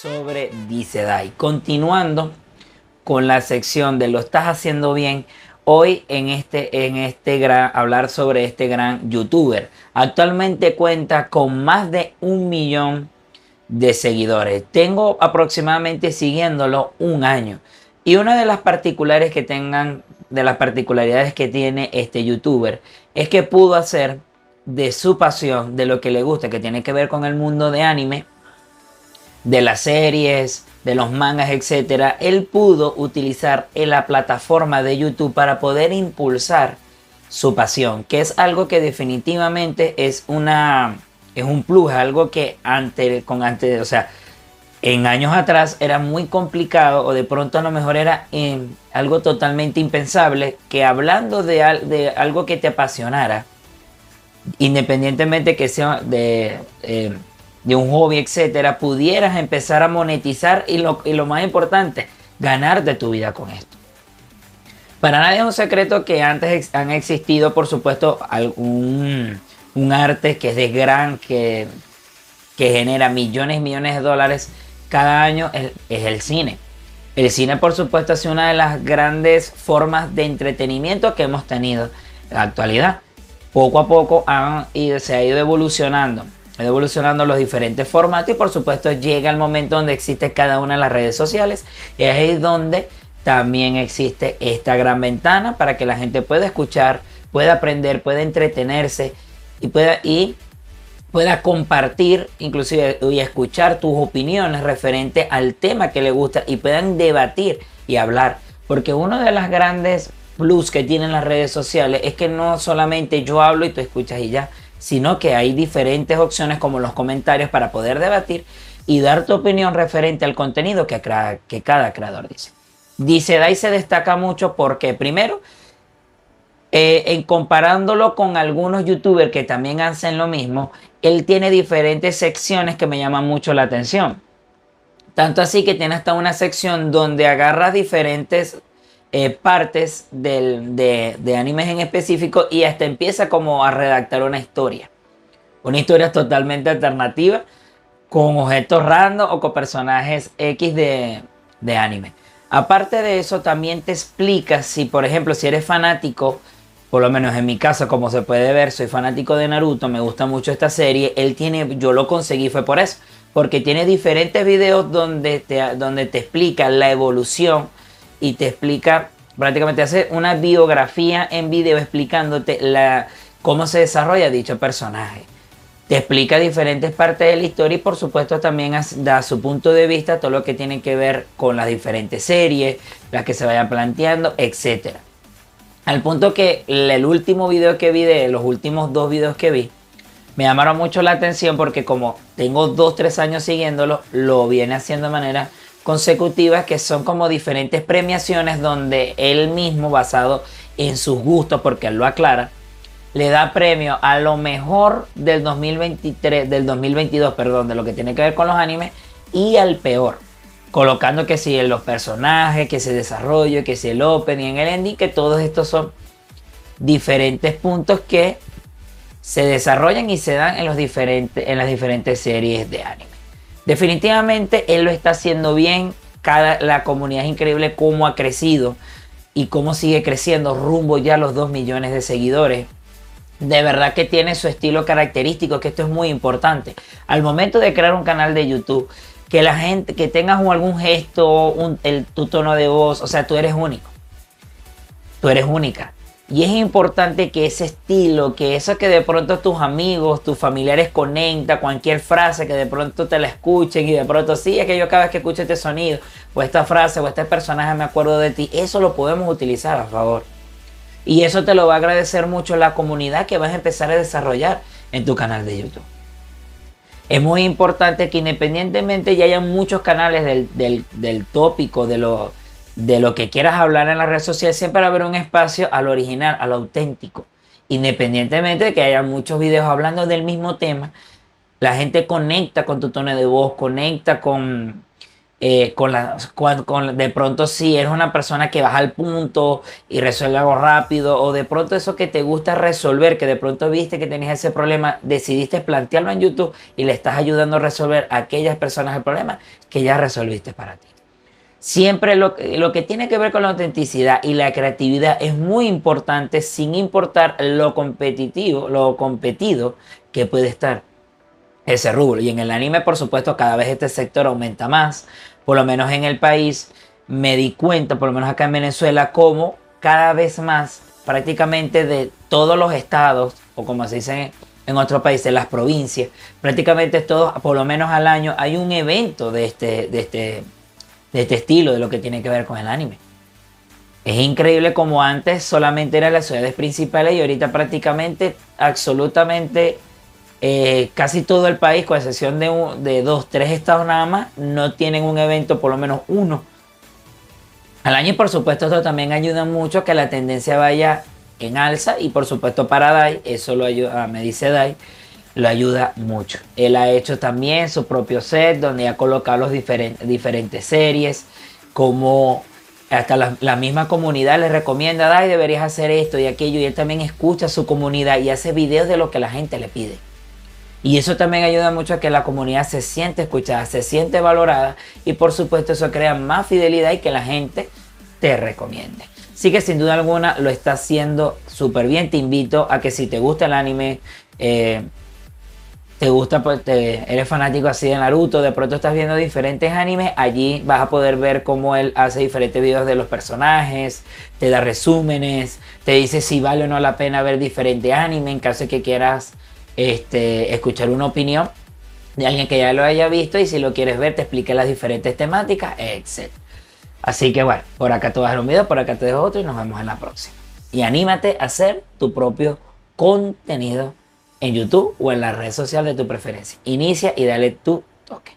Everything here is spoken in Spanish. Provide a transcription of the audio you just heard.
sobre Dice Dai. Continuando con la sección de lo estás haciendo bien, hoy en este, en este gran, hablar sobre este gran youtuber. Actualmente cuenta con más de un millón de seguidores. Tengo aproximadamente siguiéndolo un año. Y una de las particulares que tengan, de las particularidades que tiene este youtuber, es que pudo hacer de su pasión, de lo que le gusta, que tiene que ver con el mundo de anime, de las series, de los mangas, etcétera, él pudo utilizar la plataforma de YouTube para poder impulsar su pasión, que es algo que definitivamente es una es un plus, algo que antes con antes, o sea, en años atrás era muy complicado o de pronto a lo mejor era algo totalmente impensable que hablando de, algo que te apasionara, independientemente que sea de eh, de un hobby, etcétera, pudieras empezar a monetizar y lo, y lo más importante, ganar de tu vida con esto. Para nadie es un secreto que antes han existido, por supuesto, algún un arte que es de gran, que, que genera millones y millones de dólares cada año, es, es el cine. El cine, por supuesto, sido una de las grandes formas de entretenimiento que hemos tenido en la actualidad. Poco a poco han, se ha ido evolucionando evolucionando los diferentes formatos y por supuesto llega el momento donde existe cada una de las redes sociales y es ahí donde también existe esta gran ventana para que la gente pueda escuchar, pueda aprender, pueda entretenerse y pueda, y pueda compartir inclusive y escuchar tus opiniones referente al tema que le gusta y puedan debatir y hablar. Porque uno de las grandes plus que tienen las redes sociales es que no solamente yo hablo y tú escuchas y ya, sino que hay diferentes opciones como los comentarios para poder debatir y dar tu opinión referente al contenido que, cada creador dice. Dice Dai se destaca mucho porque primero, eh, en comparándolo con algunos youtubers que también hacen lo mismo, él tiene diferentes secciones que me llaman mucho la atención. Tanto así que tiene hasta una sección donde agarra diferentes eh, partes de, de, animes en específico y hasta empieza como a redactar una historia. Una historia totalmente alternativa con objetos random o con personajes X de, de anime. Aparte de eso, también te explica si, por ejemplo, si eres fanático, por lo menos en mi caso, como se puede ver, soy fanático de Naruto, me gusta mucho esta serie. Él tiene, yo lo conseguí fue por eso, porque tiene diferentes videos donde te, donde te explica la evolución y te explica, prácticamente hace una biografía en video explicándote la, cómo se desarrolla dicho personaje. Te explica diferentes partes de la historia y por supuesto también da su punto de vista todo lo que tiene que ver con las diferentes series, las que se vayan planteando, etc. Al punto que el último video que vi de los últimos dos videos que vi, me llamaron mucho la atención porque como tengo dos, tres años siguiéndolo, lo viene haciendo de manera consecutivas que son como diferentes premiaciones donde él mismo, basado en sus gustos, porque él lo aclara, le da premio a lo mejor del 2023, del 2022, perdón, de lo que tiene que ver con los animes y al peor. Colocando que si los personajes, que se desarrollo, que si el opening, el ending, que todos estos son diferentes puntos que se desarrollan y se dan en, los diferentes, en las diferentes series de anime. Definitivamente él lo está haciendo bien. Cada, la comunidad es increíble cómo ha crecido y cómo sigue creciendo rumbo ya a los 2 millones de seguidores. De verdad que tiene su estilo característico, que esto es muy importante. Al momento de crear un canal de YouTube, que la gente, que tengas algún gesto, el, tu tono de voz, o sea, tú eres único. Tú eres única. Y es importante que ese estilo, que eso que de pronto tus amigos, tus familiares conecta, cualquier frase que de pronto te la escuchen y de pronto sí, es que yo cada vez que escucho este sonido o esta frase o este personaje me acuerdo de ti, eso lo podemos utilizar a favor. Y eso te lo va a agradecer mucho la comunidad que vas a empezar a desarrollar en tu canal de YouTube. Es muy importante que independientemente ya haya muchos canales del, del, del tópico, de lo de lo que quieras hablar en la red social, siempre va a haber un espacio al original, a lo auténtico. Independientemente de que haya muchos videos hablando del mismo tema, la gente conecta con tu tono de voz, conecta con, eh, con la, con, de pronto si eres una persona que baja al punto y resuelve algo rápido, o de pronto eso que te gusta resolver, que de pronto viste que tenías ese problema, decidiste plantearlo en YouTube y le estás ayudando a resolver a aquellas personas el problema que ya resolviste para ti. Siempre lo, que tiene que ver con la autenticidad y la creatividad es muy importante sin importar lo competitivo, lo competido que puede estar ese rubro. Y en el anime, por supuesto, cada vez este sector aumenta más. Por lo menos en el país me di cuenta, por lo menos acá en Venezuela, como cada vez más prácticamente de todos los estados, o como se dice en otros países, las provincias, prácticamente todos, por lo menos al año, hay un evento de este, de este, de este estilo, de lo que tiene que ver con el anime. Es increíble como antes solamente eran las ciudades principales y ahorita prácticamente absolutamente eh, casi todo el país, con excepción de, de dos, tres estados nada más, no tienen un evento, por lo menos uno al año. Por supuesto, esto también ayuda mucho a que la tendencia vaya en alza. Y por supuesto, para Dai, eso lo ayuda, me dice Dai, lo ayuda mucho. Él ha hecho también su propio set donde ha colocado los diferentes, series, como hasta la, la, misma comunidad le recomienda, Dai, deberías hacer esto y aquello. Y él también escucha a su comunidad y hace videos de lo que la gente le pide. Y eso también ayuda mucho a que la comunidad se siente escuchada, se siente valorada y por supuesto eso crea más fidelidad y que la gente te recomiende. Así que sin duda alguna lo está haciendo súper bien. Te invito a que si te gusta el anime, eh, te gusta, pues, eres fanático así de Naruto, de pronto estás viendo diferentes animes, allí vas a poder ver cómo él hace diferentes videos de los personajes, te da resúmenes, te dice si vale o no la pena ver diferentes animes en caso de que quieras este, escuchar una opinión de alguien que ya lo haya visto y si lo quieres ver te explique las diferentes temáticas, etc. Así que bueno, por acá te vas a un video, por acá te dejo otro y nos vemos en la próxima. Y anímate a hacer tu propio contenido en YouTube o en la red social de tu preferencia. Inicia y dale tu toque.